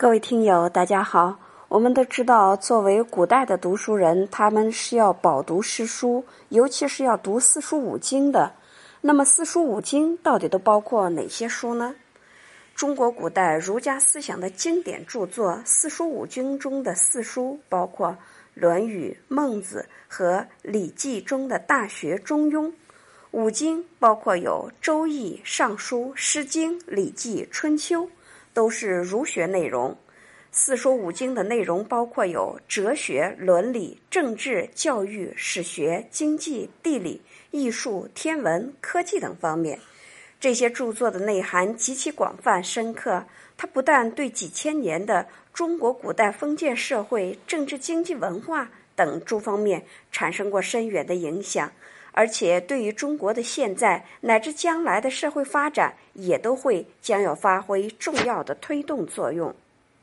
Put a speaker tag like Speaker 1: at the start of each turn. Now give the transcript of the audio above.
Speaker 1: 各位听友，大家好。我们都知道，作为古代的读书人，他们是要饱读诗书，尤其是要读四书五经的。那么，四书五经到底都包括哪些书呢？中国古代儒家思想的经典著作四书五经中的四书，包括《论语》《孟子》和《礼记》中的《大学》《中庸》；五经包括有《周易》《尚书》《诗经》《礼记》《春秋》。都是儒学内容。四书五经的内容包括有哲学、伦理、政治、教育、史学、经济、地理、艺术、天文、科技等方面。这些著作的内涵极其广泛深刻，它不但对几千年的中国古代封建社会、政治、经济、文化等诸方面产生过深远的影响。而且，对于中国的现在乃至将来的社会发展，也都会将要发挥重要的推动作用。